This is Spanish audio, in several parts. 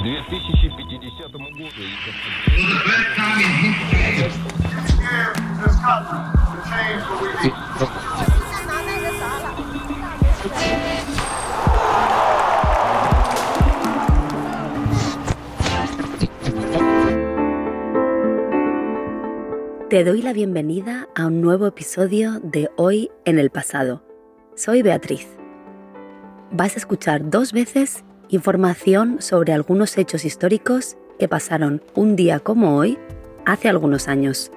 К 2050 году... Te doy la bienvenida a un nuevo episodio de Hoy en el pasado. Soy Beatriz. Vas a escuchar dos veces información sobre algunos hechos históricos que pasaron un día como hoy hace algunos años.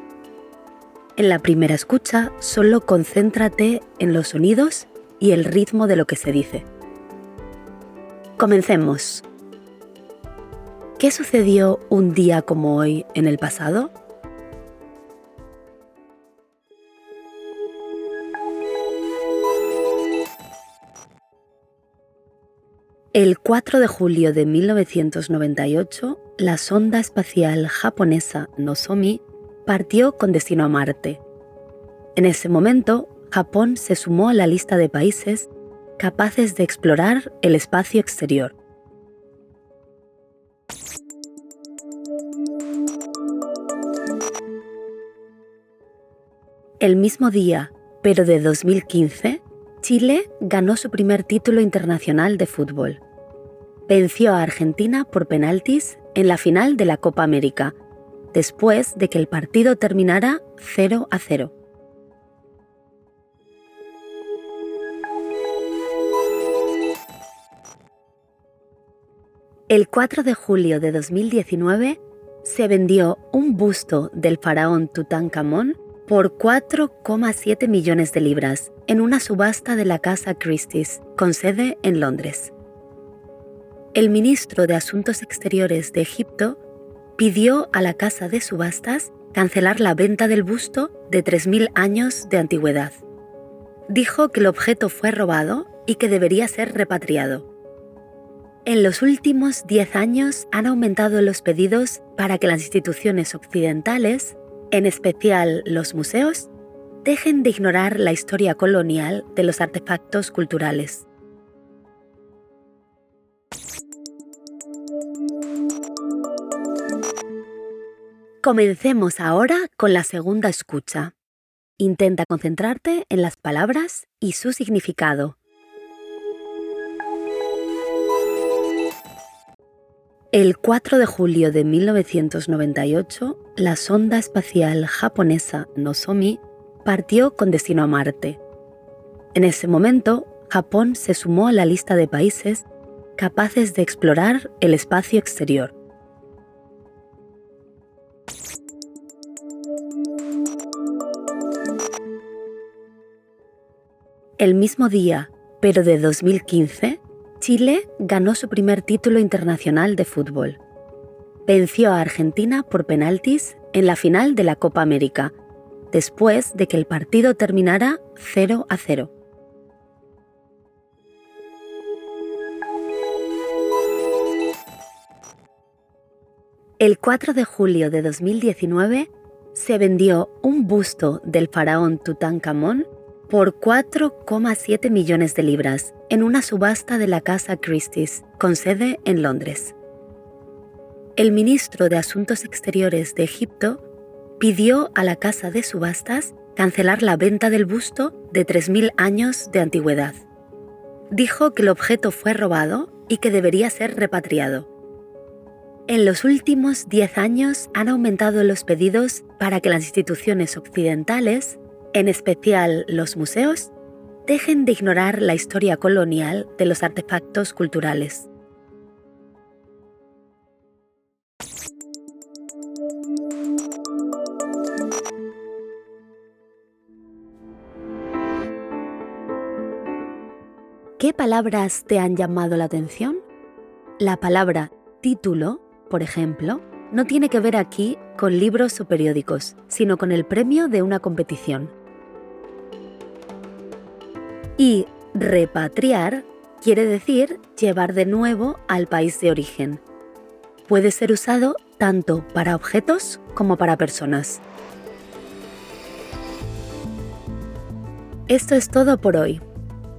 En la primera escucha solo concéntrate en los sonidos y el ritmo de lo que se dice. Comencemos. ¿Qué sucedió un día como hoy en el pasado? El 4 de julio de 1998, la sonda espacial japonesa Nozomi partió con destino a Marte. En ese momento, Japón se sumó a la lista de países capaces de explorar el espacio exterior. El mismo día, pero de 2015, Chile ganó su primer título internacional de fútbol. Venció a Argentina por penaltis en la final de la Copa América, después de que el partido terminara 0 a 0. El 4 de julio de 2019 se vendió un busto del faraón Tutankamón por 4,7 millones de libras en una subasta de la Casa Christie's, con sede en Londres. El ministro de Asuntos Exteriores de Egipto pidió a la casa de subastas cancelar la venta del busto de 3.000 años de antigüedad. Dijo que el objeto fue robado y que debería ser repatriado. En los últimos 10 años han aumentado los pedidos para que las instituciones occidentales en especial los museos, dejen de ignorar la historia colonial de los artefactos culturales. Comencemos ahora con la segunda escucha. Intenta concentrarte en las palabras y su significado. El 4 de julio de 1998, la sonda espacial japonesa Nozomi partió con destino a Marte. En ese momento, Japón se sumó a la lista de países capaces de explorar el espacio exterior. El mismo día, pero de 2015, Chile ganó su primer título internacional de fútbol. Venció a Argentina por penaltis en la final de la Copa América, después de que el partido terminara 0 a 0. El 4 de julio de 2019 se vendió un busto del faraón Tutankamón por 4,7 millones de libras en una subasta de la Casa Christie's, con sede en Londres. El ministro de Asuntos Exteriores de Egipto pidió a la casa de subastas cancelar la venta del busto de 3.000 años de antigüedad. Dijo que el objeto fue robado y que debería ser repatriado. En los últimos 10 años han aumentado los pedidos para que las instituciones occidentales en especial los museos, dejen de ignorar la historia colonial de los artefactos culturales. ¿Qué palabras te han llamado la atención? La palabra título, por ejemplo, no tiene que ver aquí con libros o periódicos, sino con el premio de una competición. Y repatriar quiere decir llevar de nuevo al país de origen. Puede ser usado tanto para objetos como para personas. Esto es todo por hoy.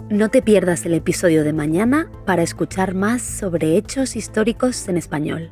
No te pierdas el episodio de mañana para escuchar más sobre hechos históricos en español.